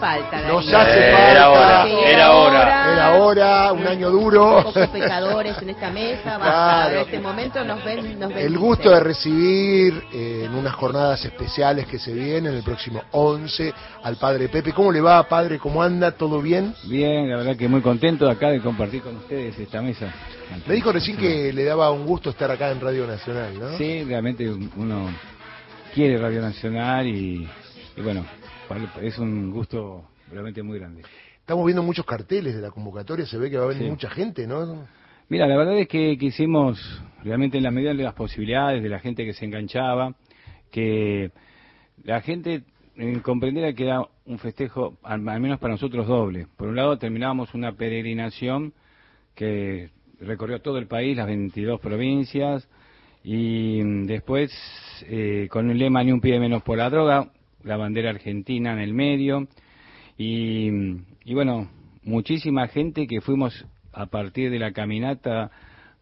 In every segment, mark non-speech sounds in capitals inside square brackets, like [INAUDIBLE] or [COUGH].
falta. Nos hace Era falta. hora, Sí, era hora. Era hora, un año duro. Pocos pecadores en esta mesa. Claro. En este momento nos ven, nos ven. El gusto de recibir eh, en unas jornadas especiales que se vienen el próximo 11 al padre Pepe. ¿Cómo le va, padre? ¿Cómo anda? ¿Todo bien? Bien, la verdad que muy contento acá de compartir con ustedes esta mesa. Me dijo recién que le daba un gusto estar acá en Radio Nacional, ¿no? Sí, realmente uno quiere Radio Nacional y, y bueno, es un gusto realmente muy grande. Estamos viendo muchos carteles de la convocatoria, se ve que va a venir Sí. mucha gente, ¿no? Mira, la verdad es que quisimos, realmente en la medida de las posibilidades, de la gente que se enganchaba, que la gente eh, comprendiera que era un festejo, al, al menos para nosotros, doble. Por un lado, terminábamos una peregrinación que recorrió todo el país, las 22 provincias, y mm, después, eh, con el lema Ni un pie menos por la droga, la bandera argentina en el medio, y, y bueno, muchísima gente que fuimos a partir de la caminata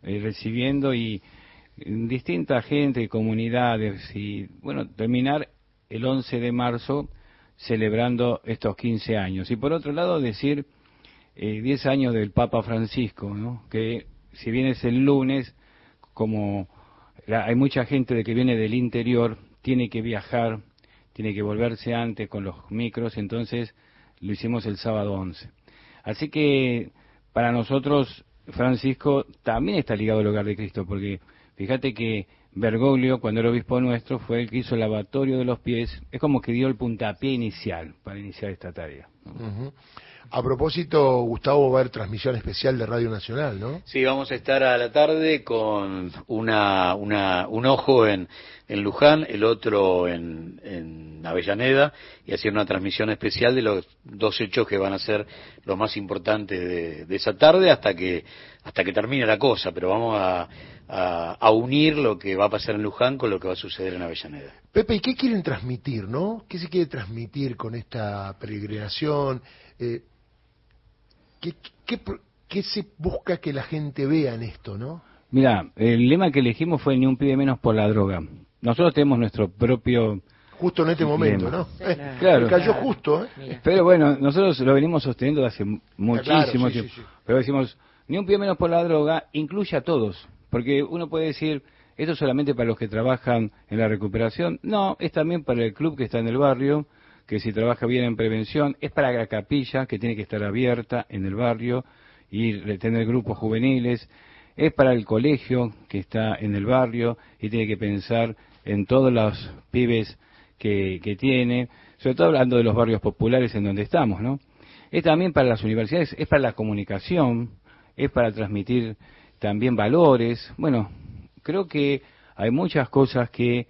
eh, recibiendo y mm, distinta gente, comunidades y bueno, terminar el 11 de marzo celebrando estos 15 años. Y por otro lado decir eh, 10 años del Papa Francisco, ¿no? que si bien es el lunes, como la- hay mucha gente de que viene del interior, tiene que viajar, tiene que volverse antes con los micros, entonces lo hicimos el sábado 11. Así que para nosotros, Francisco también está ligado al hogar de Cristo, porque fíjate que Bergoglio, cuando era obispo nuestro, fue el que hizo el lavatorio de los pies, es como que dio el puntapié inicial para iniciar esta tarea. A propósito, Gustavo, va a haber transmisión especial de Radio Nacional, ¿no? Sí, vamos a estar a la tarde con una, una, un ojo en, en Luján, el otro en, en Avellaneda, y hacer una transmisión especial de los dos hechos que van a ser los más importantes de, de esa tarde hasta que, hasta que termine la cosa, pero vamos a, a, a unir lo que va a pasar en Luján con lo que va a suceder en Avellaneda. Pepe, ¿y qué quieren transmitir, no? ¿Qué se quiere transmitir con esta peregrinación? Eh, ¿qué, qué, qué se busca que la gente vea en esto, no? Mira, el lema que elegimos fue ni un pibe menos por la droga. Nosotros tenemos nuestro propio Justo en este momento, Lema. ¿no? Sí, Eh, claro. Claro. me cayó justo, ¿eh? Mira. Pero bueno, nosotros lo venimos sosteniendo desde hace muchísimo sí, tiempo. sí, sí. Pero decimos, ni un pie menos por la droga, incluye a todos. Porque uno puede decir, esto es solamente para los que trabajan en la recuperación. No, es también para el club que está en el barrio, que si trabaja bien en prevención, es para la capilla, que tiene que estar abierta en el barrio y tener grupos juveniles. Es para el colegio que está en el barrio y tiene que pensar en todos los pibes que, que tiene, sobre todo hablando de los barrios populares en donde estamos, ¿no? Es también para las universidades, es para la comunicación, es para transmitir también valores. Bueno, creo que hay muchas cosas que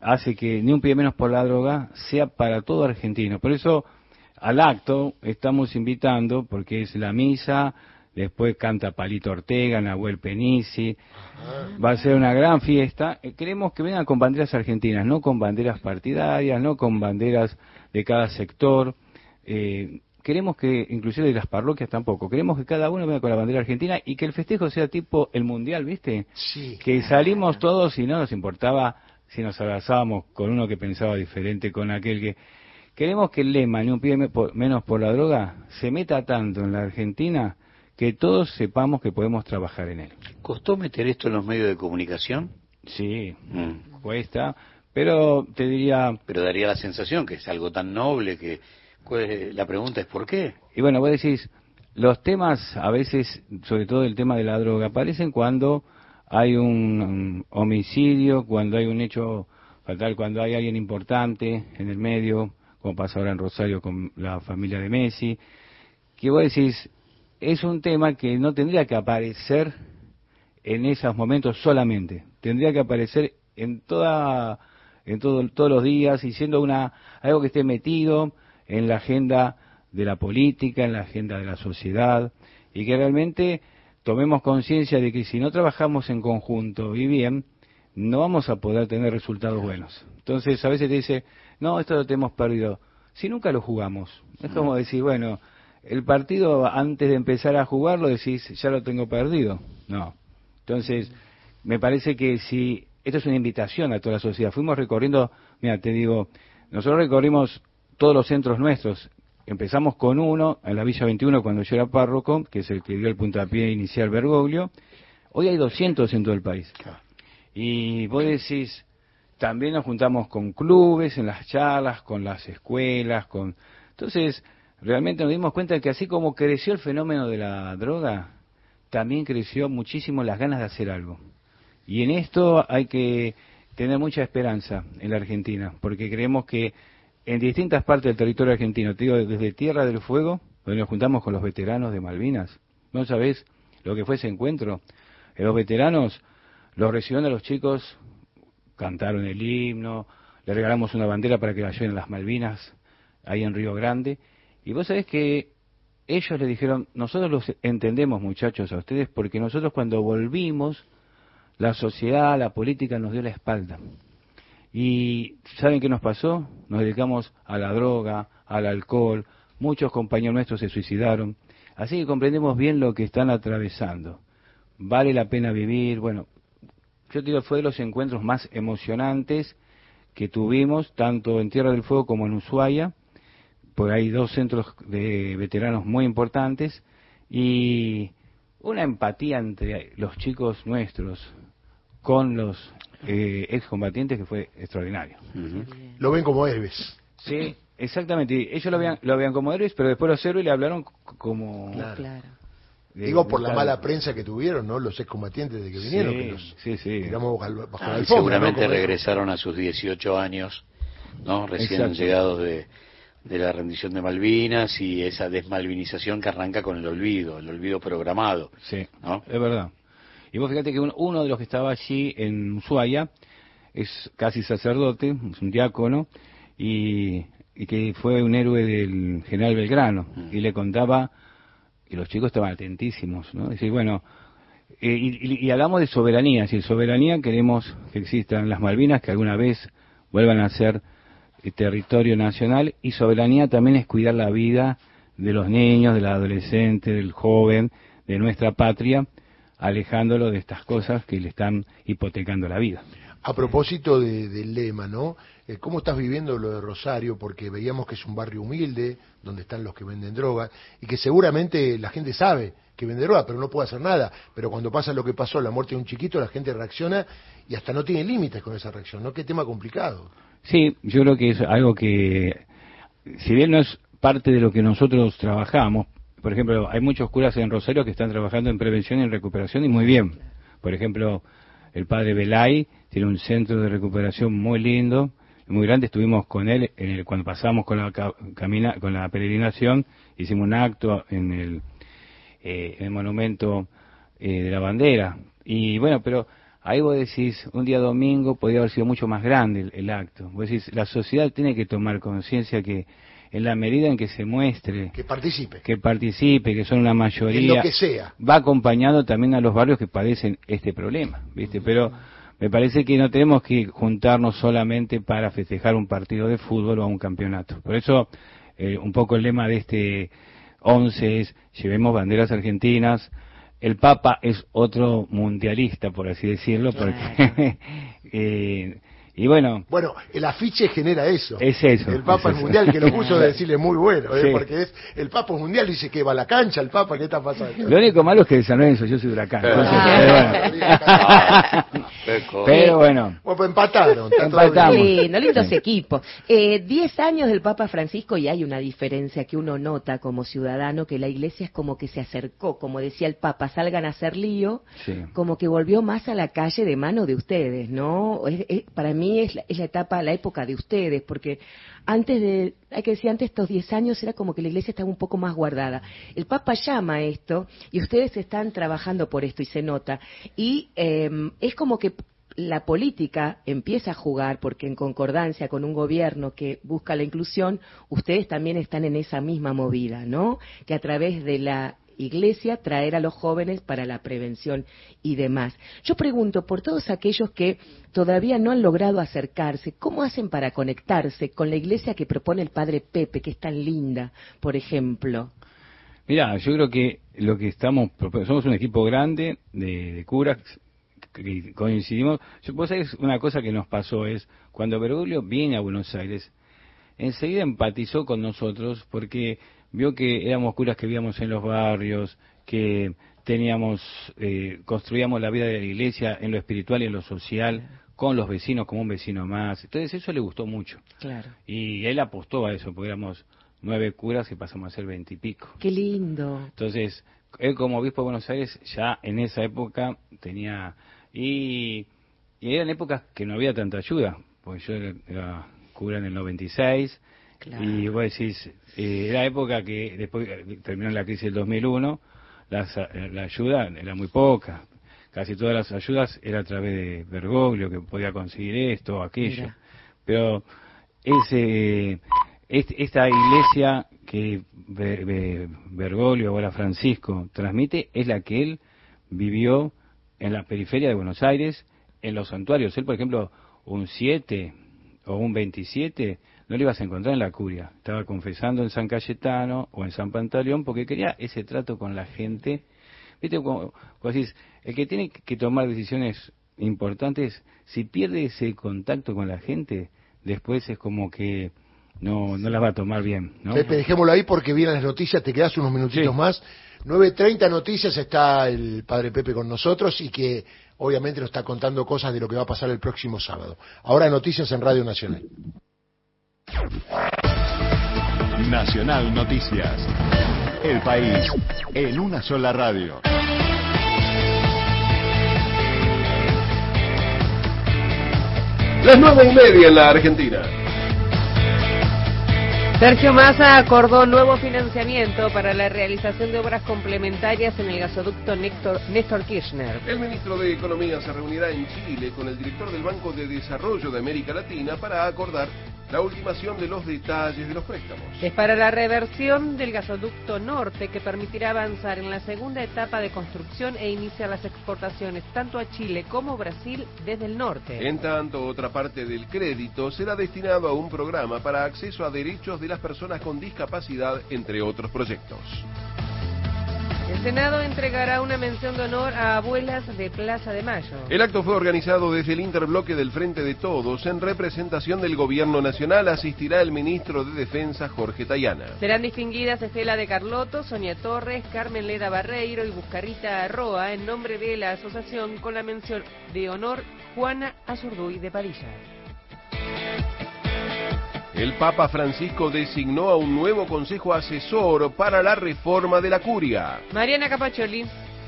hace que ni un pie menos por la droga sea para todo argentino. Por eso al acto estamos invitando, porque es la misa, después canta Palito Ortega, Nahuel Penisi, va a ser una gran fiesta. Eh, Queremos que vengan con banderas argentinas, no con banderas partidarias, no con banderas de cada sector. Eh, queremos que, inclusive de las parroquias tampoco, queremos que cada uno venga con la bandera argentina y que el festejo sea tipo el mundial, ¿viste? Sí. que salimos todos y no nos importaba si nos abrazábamos con uno que pensaba diferente, con aquel que... Queremos que el lema, ni un pie menos por la droga, se meta tanto en la Argentina que todos sepamos que podemos trabajar en él. ¿Costó meter esto en los medios de comunicación? Sí, Mm. cuesta, pero te diría, Pero daría la sensación que es algo tan noble que ¿cuál es- la pregunta es ¿por qué? y bueno, vos decís, los temas a veces, sobre todo el tema de la droga, aparecen cuando hay un, un homicidio, cuando hay un hecho fatal, cuando hay alguien importante en el medio, como pasa ahora en Rosario con la familia de Messi, que vos decís, es un tema que no tendría que aparecer en esos momentos solamente, tendría que aparecer en toda en todo, todos los días y siendo una algo que esté metido en la agenda de la política, en la agenda de la sociedad y que realmente tomemos conciencia de que si no trabajamos en conjunto y bien, no vamos a poder tener resultados buenos. Entonces a veces te dice, no, esto lo tenemos perdido. Si nunca lo jugamos, es como decir, bueno, el partido antes de empezar a jugarlo decís, ya lo tengo perdido. No. Entonces, me parece que si esto es una invitación a toda la sociedad, fuimos recorriendo, mira, te digo, nosotros recorrimos todos los centros nuestros, empezamos con uno en la Villa 21 cuando yo era párroco, que es el que dio el puntapié inicial Bergoglio. Hoy hay 200 en todo el país. Y vos decís, también nos juntamos con clubes, en las charlas, con las escuelas, con... Entonces, realmente nos dimos cuenta de que así como creció el fenómeno de la droga, también creció muchísimo las ganas de hacer algo. Y en esto hay que tener mucha esperanza en la Argentina, porque creemos que en distintas partes del territorio argentino, te digo, desde Tierra del Fuego, donde nos juntamos con los veteranos de Malvinas, ¿no sabés lo que fue ese encuentro? Eh, los veteranos los recibieron a los chicos, cantaron el himno, le regalamos una bandera para que la lleven a las Malvinas, ahí en Río Grande, y vos sabés que ellos le dijeron, nosotros los entendemos muchachos a ustedes, porque nosotros cuando volvimos, la sociedad, la política nos dio la espalda. Y ¿saben qué nos pasó? Nos dedicamos a la droga, al alcohol, muchos compañeros nuestros se suicidaron. Así que comprendemos bien lo que están atravesando. Vale la pena vivir. Bueno, yo digo, fue de los encuentros más emocionantes que tuvimos, tanto en Tierra del Fuego como en Ushuaia, porque hay dos centros de veteranos muy importantes, y una empatía entre los chicos nuestros con los eh, excombatientes que fue extraordinario. Lo ven como héroes. Sí, exactamente. Ellos lo veían, lo veían como héroes, pero después los héroes le hablaron como... Claro. Digo por la mala prensa que tuvieron, ¿no? Los excombatientes de que vinieron, que los sí, sí. bajo ah, Seguramente regresaron a sus 18 años, ¿no? Recién llegados de, de la rendición de Malvinas y esa desmalvinización que arranca con el olvido, el olvido programado. Sí, ¿no? es verdad. Y vos fíjate que uno de los que estaba allí en Ushuaia es casi sacerdote, es un diácono, y, que fue un héroe del general Belgrano, mm. y le contaba, y los chicos estaban atentísimos, ¿no? Decir, bueno, eh, y, hablamos de soberanía, si soberanía queremos que existan las Malvinas, que alguna vez vuelvan a ser eh, territorio nacional, y soberanía también es cuidar la vida de los niños, del adolescente, del joven, de nuestra patria, alejándolo de estas cosas que le están hipotecando la vida. A propósito del lema, ¿no? Eh, ¿Cómo estás viviendo lo de Rosario? Porque veíamos que es un barrio humilde, donde están los que venden drogas, y que seguramente la gente sabe que vende droga, pero no puede hacer nada. Pero cuando pasa lo que pasó, la muerte de un chiquito, la gente reacciona y hasta no tiene límites con esa reacción, ¿no? Qué tema complicado. Sí, yo creo que es algo que, si bien no es parte de lo que nosotros trabajamos, por ejemplo, hay muchos curas en Rosario que están trabajando en prevención y en recuperación y muy bien. Por ejemplo, el padre Belay tiene un centro de recuperación muy lindo, muy grande. Estuvimos con él el, cuando pasamos con la camina, con la peregrinación, hicimos un acto en el, eh, en el monumento eh, de la bandera. Y bueno, pero ahí vos decís, un día domingo podría haber sido mucho más grande el acto. Vos decís, la sociedad tiene que tomar conciencia que en la medida en que se muestre. Que participe. Que participe, que son una mayoría. lo que sea. Va acompañando también a los barrios que padecen este problema, ¿viste? Pero me parece que no tenemos que juntarnos solamente para festejar un partido de fútbol o un campeonato. Por eso, eh, un poco el lema de este 11 es, llevemos banderas argentinas, el Papa es otro mundialista, por así decirlo, porque [LAUGHS] eh, y bueno. Bueno, el afiche genera eso. Es eso. El Papa Mundial, que lo puso de [LAUGHS] decirle muy bueno, ¿eh? porque es el Papa Mundial, dice que va a la cancha el Papa, ¿qué está pasando? Lo único malo es que de San Lorenzo, yo soy huracán. Ah. [LAUGHS] [LAUGHS] pero bueno. Bueno, pues empataron. Empatamos. Lindo, lindos equipos. Eh, diez años del Papa Francisco y hay una diferencia que uno nota como ciudadano, que la iglesia es como que se acercó, como decía el Papa, salgan a hacer lío, como que volvió más a la calle de mano de ustedes, ¿no? para mí es la, etapa, la época de ustedes, porque antes de, hay que decir, antes de estos 10 años era como que la iglesia estaba un poco más guardada. El Papa llama a esto y ustedes están trabajando por esto y se nota. Y em, es como que la política empieza a jugar porque en concordancia con un gobierno que busca la inclusión, ustedes también están en esa misma movida, ¿no? Que a través de la iglesia traer a los jóvenes para la prevención y demás. Yo pregunto por todos aquellos que todavía no han logrado acercarse, ¿cómo hacen para conectarse con la iglesia que propone el padre Pepe, que es tan linda, por ejemplo? Mira, yo creo que lo que estamos, somos un equipo grande de, curas que coincidimos. Vos sabés, una cosa que nos pasó es, cuando Bergoglio viene a Buenos Aires, enseguida empatizó con nosotros porque vio que éramos curas que vivíamos en los barrios, que teníamos, eh, construíamos la vida de la iglesia en lo espiritual y en lo social, con los vecinos como un vecino más. Entonces eso le gustó mucho. Claro. Y él apostó a eso, porque éramos nueve curas y pasamos a ser veintipico. Qué lindo. Entonces, él como obispo de Buenos Aires ya en esa época tenía... Y, y eran épocas que no había tanta ayuda, porque yo era, cura en el 96 y vos decís, eh, era época que después terminó la crisis del 2001, la ayuda era muy poca. Casi todas las ayudas era a través de Bergoglio, que podía conseguir esto o aquello. Pero ese, esta iglesia que Bergoglio, ahora Francisco, transmite es la que él vivió en la periferia de Buenos Aires, en los santuarios. Él, por ejemplo, un 7 o un 27 no lo ibas a encontrar en la curia. Estaba confesando en San Cayetano o en San Pantaleón porque quería ese trato con la gente. Viste, como, decís, el que tiene que tomar decisiones importantes, si pierde ese contacto con la gente, después es como que no, no las va a tomar bien. ¿no? Pepe, dejémoslo ahí porque vienen las noticias, te quedas unos minutitos más. 9.30 noticias está el padre Pepe con nosotros y que obviamente nos está contando cosas de lo que va a pasar el próximo sábado. Ahora noticias en Radio Nacional. Nacional Noticias. El país en una sola radio. Las nueve y media en la Argentina. Sergio Massa acordó nuevo financiamiento para la realización de obras complementarias en el gasoducto Néstor, Kirchner. El ministro de Economía se reunirá en Chile con el director del Banco de Desarrollo de América Latina para acordar la ultimación de los detalles de los préstamos. Es para la reversión del gasoducto norte que permitirá avanzar en la segunda etapa de construcción e iniciar las exportaciones tanto a Chile como Brasil desde el norte. En tanto, otra parte del crédito será destinado a un programa para acceso a derechos de las personas con discapacidad, entre otros proyectos. El Senado entregará una mención de honor a abuelas de Plaza de Mayo. El acto fue organizado desde el interbloque del Frente de Todos. En representación del Gobierno Nacional asistirá el ministro de Defensa, Jorge Tayana. Serán distinguidas Estela de Carlotto, Sonia Torres, Carmen Leda Barreiro y Buscarita Arroa en nombre de la asociación con la mención de honor Juana Azurduy de Padilla. El Papa Francisco designó a un nuevo consejo asesor para la reforma de la curia. Mariana Capacholi.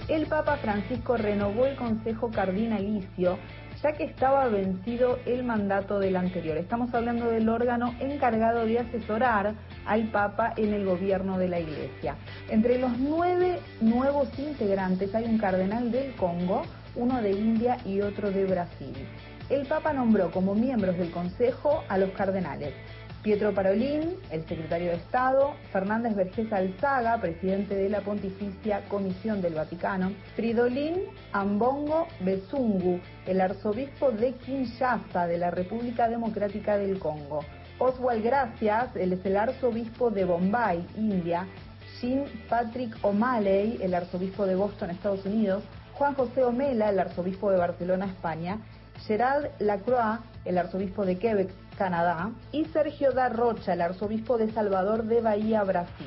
El Papa Francisco renovó el consejo cardinalicio ya que estaba vencido el mandato del anterior. Estamos hablando del órgano encargado de asesorar al Papa en el gobierno de la Iglesia. Entre los nueve nuevos integrantes hay un cardenal del Congo, uno de India y otro de Brasil. El Papa nombró como miembros del Consejo a los cardenales Pietro Parolín, el secretario de Estado, Fernández Vergés Alzaga, presidente de la Pontificia Comisión del Vaticano, Fridolin Ambongo Besungu, el arzobispo de Kinshasa de la República Democrática del Congo, Oswald Gracias, él es el arzobispo de Bombay, India, Jean Patrick O'Malley, el arzobispo de Boston, Estados Unidos, Juan José Omela, el arzobispo de Barcelona, España, Gerard Lacroix, el arzobispo de Quebec, Canadá, y Sergio da Rocha, el arzobispo de Salvador de Bahía, Brasil.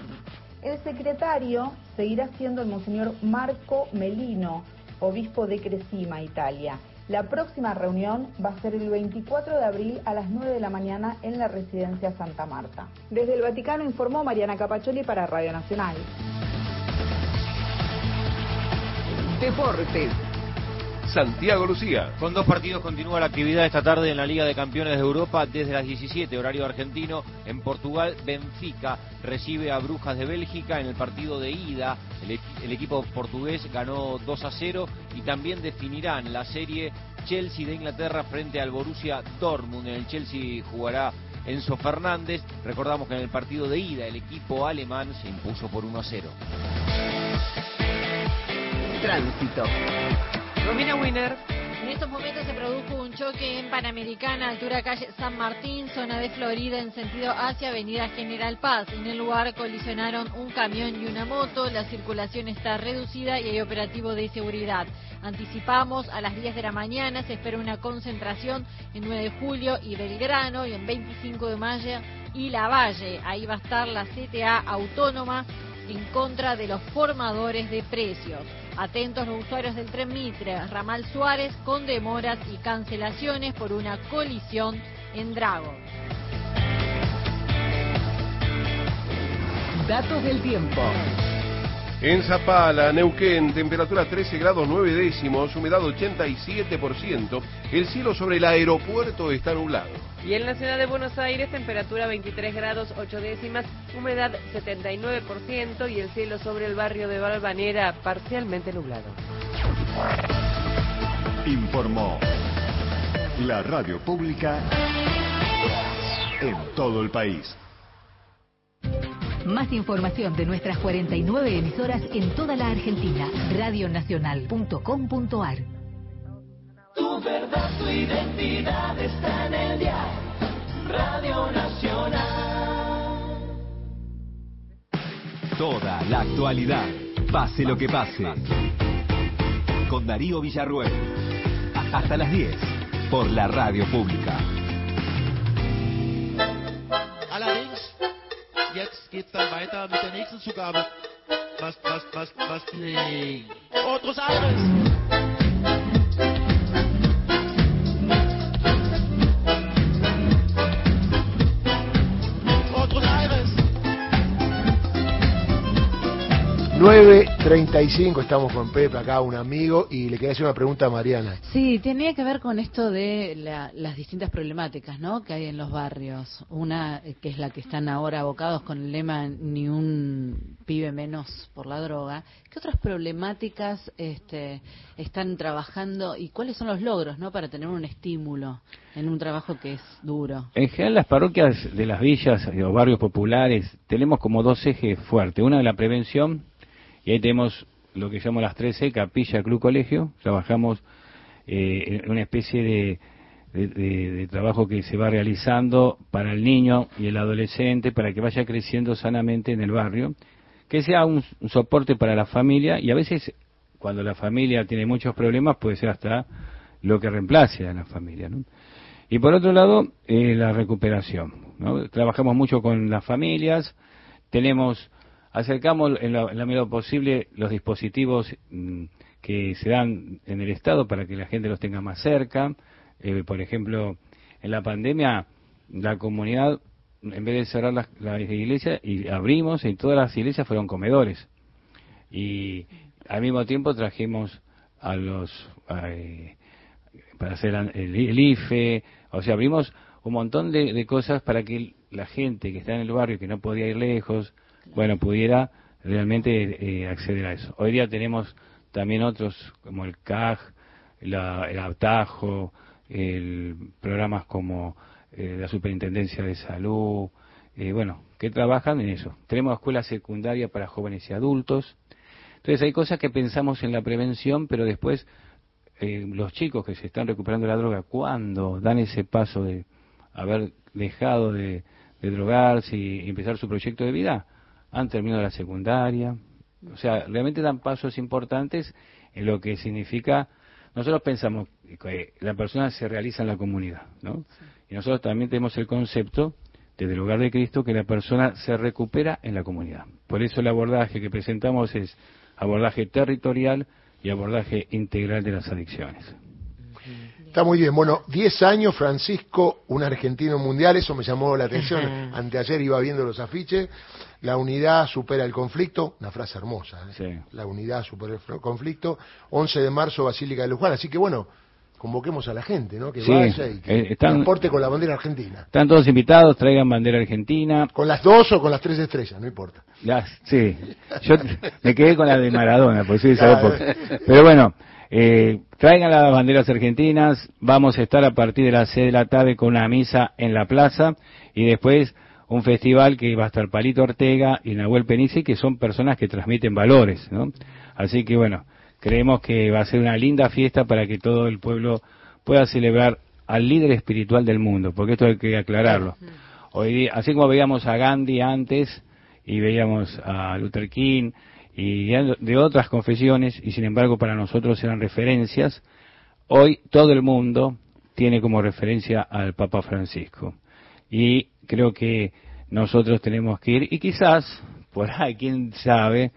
El secretario seguirá siendo el monseñor Marco Melino, obispo de Cresima, Italia. La próxima reunión va a ser el 24 de abril a las 9 de la mañana en la residencia Santa Marta. Desde el Vaticano informó Mariana Capacholi para Radio Nacional. Deportes. Santiago Lucía. Con dos partidos continúa la actividad esta tarde en la Liga de Campeones de Europa desde las 17, horario argentino. En Portugal, Benfica recibe a Brujas de Bélgica en el partido de ida. El, el equipo portugués ganó 2 a 0 y también definirán la serie Chelsea de Inglaterra frente al Borussia Dortmund. En el Chelsea jugará Enzo Fernández. Recordamos que en el partido de ida el equipo alemán se impuso por 1 a 0. Tránsito. Romina Winner. En estos momentos se produjo un choque en Panamericana, altura calle San Martín, zona de Florida, en sentido hacia Avenida General Paz. En el lugar colisionaron un camión y una moto. La circulación está reducida y hay operativo de seguridad. Anticipamos a las 10 de la mañana, se espera una concentración en 9 de julio y Belgrano y en 25 de mayo y La Valle. Ahí va a estar la CTA autónoma en contra de los formadores de precios. Atentos los usuarios del tren Mitre, Ramal Suárez, con demoras y cancelaciones por una colisión en Drago. Datos del tiempo. En Zapala, Neuquén, temperatura 13 grados 9 décimos, humedad 87%. El cielo sobre el aeropuerto está nublado. Y en la ciudad de Buenos Aires, temperatura 23 grados 8 décimas, humedad 79% y el cielo sobre el barrio de Balvanera parcialmente nublado. Informó la radio pública en todo el país. Más información de nuestras 49 emisoras en toda la Argentina. Radionacional.com.ar Tu verdad, tu identidad está en el dial. Radio Nacional. Toda la actualidad, pase lo que pase. Con Darío Villarruel. Hasta las 10, por la radio pública. Geht's dann weiter mit der nächsten Zugabe. Was, was, was, was, nee. Otros Aires. 9.35, estamos con Pepe acá, un amigo, y le quería hacer una pregunta a Mariana. Sí, tenía que ver con esto de la- las distintas problemáticas ¿no? que hay en los barrios. Una eh, que es la que están ahora abocados con el lema ni un pibe menos por la droga. ¿Qué otras problemáticas este, están trabajando y cuáles son los logros ¿no? para tener un estímulo en un trabajo que es duro? En general, las parroquias de las villas y los barrios populares tenemos como dos ejes fuertes. Una de la prevención, y ahí tenemos lo que llamamos las 13, capilla, club, colegio. Trabajamos eh, en una especie de, trabajo que se va realizando para el niño y el adolescente, para que vaya creciendo sanamente en el barrio, que sea un, un soporte para la familia y a veces cuando la familia tiene muchos problemas puede ser hasta lo que reemplace a la familia. ¿no? Y por otro lado, eh, la recuperación. ¿no? Trabajamos mucho con las familias, tenemos, acercamos en la, en medida posible los dispositivos mm, que se dan en el Estado para que la gente los tenga más cerca. Eh, por ejemplo, en la pandemia, la comunidad, en vez de cerrar las, iglesias, y abrimos, y todas las iglesias fueron comedores. Y al mismo tiempo trajimos a los eh, para hacer el, el IFE, o sea, abrimos un montón de, de cosas para que la gente que está en el barrio, que no podía ir lejos, bueno, pudiera realmente eh, acceder a eso. Hoy día tenemos también otros como el CAG, la- el Atajo, el, programas como eh, la Superintendencia de Salud, eh, bueno, que trabajan en eso. Tenemos escuela secundaria para jóvenes y adultos. Entonces hay cosas que pensamos en la prevención, pero después eh, los chicos que se están recuperando la droga, cuando dan ese paso de haber dejado de, de drogarse y empezar su proyecto de vida, han terminado la secundaria. O sea, realmente dan pasos importantes en lo que significa. Nosotros pensamos que la persona se realiza en la comunidad, ¿no? Y nosotros también tenemos el concepto desde el hogar de Cristo que la persona se recupera en la comunidad. Por eso el abordaje que presentamos es abordaje territorial y abordaje integral de las adicciones. Está muy bien. Bueno, 10 años, Francisco, un argentino mundial, eso me llamó la atención. Anteayer iba viendo los afiches. La unidad supera el conflicto, una frase hermosa. ¿eh? La unidad supera el conflicto. 11 de marzo, Basílica de Luján. Así que bueno, convoquemos a la gente, ¿no? Que Sí, vaya y que eh, están- con la bandera argentina. Están todos invitados, traigan bandera argentina. Con las dos o con las tres estrellas, no importa. Las- sí, yo [LAUGHS] me quedé con la de Maradona, por de esa Claro. Pero bueno, eh, traigan las banderas argentinas, vamos a estar a partir de las 6 de la tarde con una misa en la plaza y después un festival que va a estar Palito Ortega y Nahuel Penice, que son personas que transmiten valores, ¿no? Así que bueno, creemos que va a ser una linda fiesta para que todo el pueblo pueda celebrar al líder espiritual del mundo, porque esto hay que aclararlo. Hoy día, así como veíamos a Gandhi antes y veíamos a Luther King y de otras confesiones y sin embargo para nosotros eran referencias, hoy todo el mundo tiene como referencia al Papa Francisco. Y creo que nosotros tenemos que ir y quizás, [LAUGHS] por ahí, quién sabe,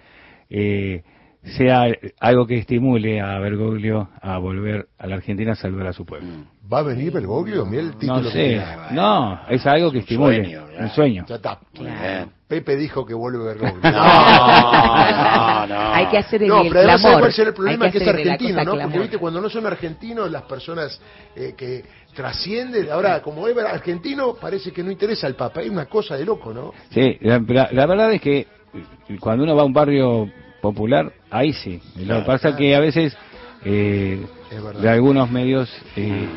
eh, sea algo que estimule a Bergoglio a volver a la Argentina a saludar a su pueblo. ¿Va a venir Bergoglio? Mira el título. No sé, no, es algo que estimule, un sueño. Ya está. Pepe dijo que vuelve Bergoglio. No, no, Hay que hacer el, no, pero además clamor. cuál será el problema Hay es que es argentino, ¿no? Porque clamor. viste, cuando no son argentinos, las personas eh, que trascienden, ahora como es argentino, parece que no interesa al Papa. Hay una cosa de loco, ¿no? Sí, la, la- la verdad es que cuando uno va a un barrio popular, ahí sí. Lo Claro, que pasa claro. que a veces eh, de algunos medios eh,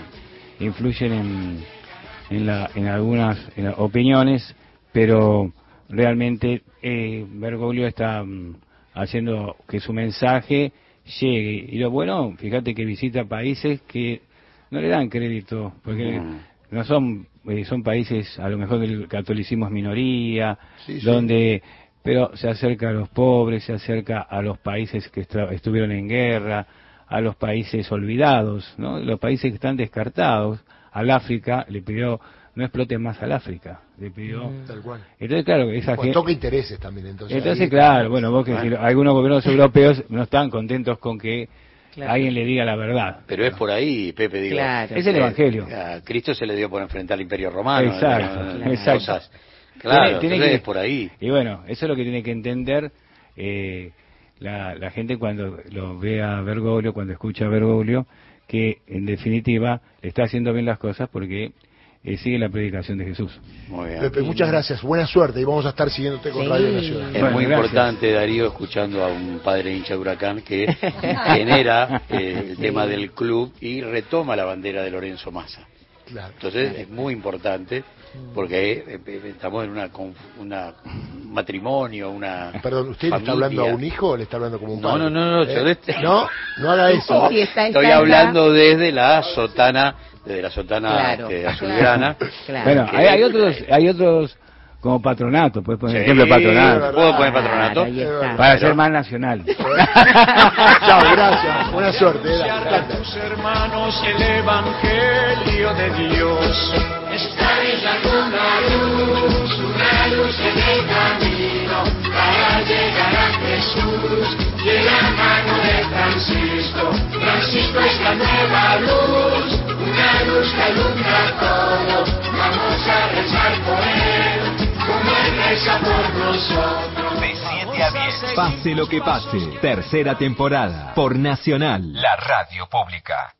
influyen en, en, la- en algunas en las opiniones, pero realmente eh, Bergoglio está mm, haciendo que su mensaje llegue. Y lo bueno, fíjate que visita países que no le dan crédito, porque Mm. no son eh, son países a lo mejor del catolicismo es minoría, Sí, sí. Pero se acerca a los pobres, se acerca a los países que estuvieron en guerra, a los países olvidados, ¿no? los países que están descartados. Al África le pidió no exploten más al África, le pidió. Tal cual. Entonces claro, esa Pues gente- toca intereses también, entonces. claro, bueno, vos que algunos gobiernos europeos no están contentos con que Claro. alguien le diga la verdad. Pero es por ahí, Pepe, digo. Claro. Es el eh, Evangelio. A Cristo se le dio por enfrentar al Imperio Romano. Exacto, cosas. Claro, Tiene- tiene que- es por ahí. Y bueno, eso es lo que tiene que entender eh, la, la gente cuando lo ve a Bergoglio, cuando escucha a Bergoglio, que en definitiva le está haciendo bien las cosas porque eh, sigue la predicación de Jesús. Muy bien. Pepe, muchas gracias. Buena suerte y vamos a estar siguiéndote con Sí. Radio Nacional. Es Bueno, muy gracias. importante, Darío, escuchando a un padre hincha de Huracán que [LAUGHS] genera eh, el tema del club y retoma la bandera de Lorenzo Massa. Claro. Entonces es muy importante porque eh, eh, estamos en una, una un matrimonio, una Perdón, ¿usted le está hablando a un hijo o le está hablando como un No, padre? no, no, no, ¿Eh? yo de este- no, no haga eso. Sí, sí, está- Estoy está- hablando desde la sotana, desde la sotana Claro, este, azulgrana. Claro. Bueno, hay, hay otros, hay otros como patronato, puedes poner Sí, ejemplo patronato. ¿Puedo poner patronato? Está. Para ser más nacional. [LAUGHS] Chao, gracias. Buena suerte. a tus hermanos el Evangelio de Dios. Esta es la una luz, una luz en el camino para llegar a Jesús. Y en la mano de Francisco, Francisco es la nueva luz, una luz que alumbra todo. Vamos a rezar por él, hecha por nosotros. De 7 a 10. Pase lo que pase. Tercera temporada por Nacional, la radio pública.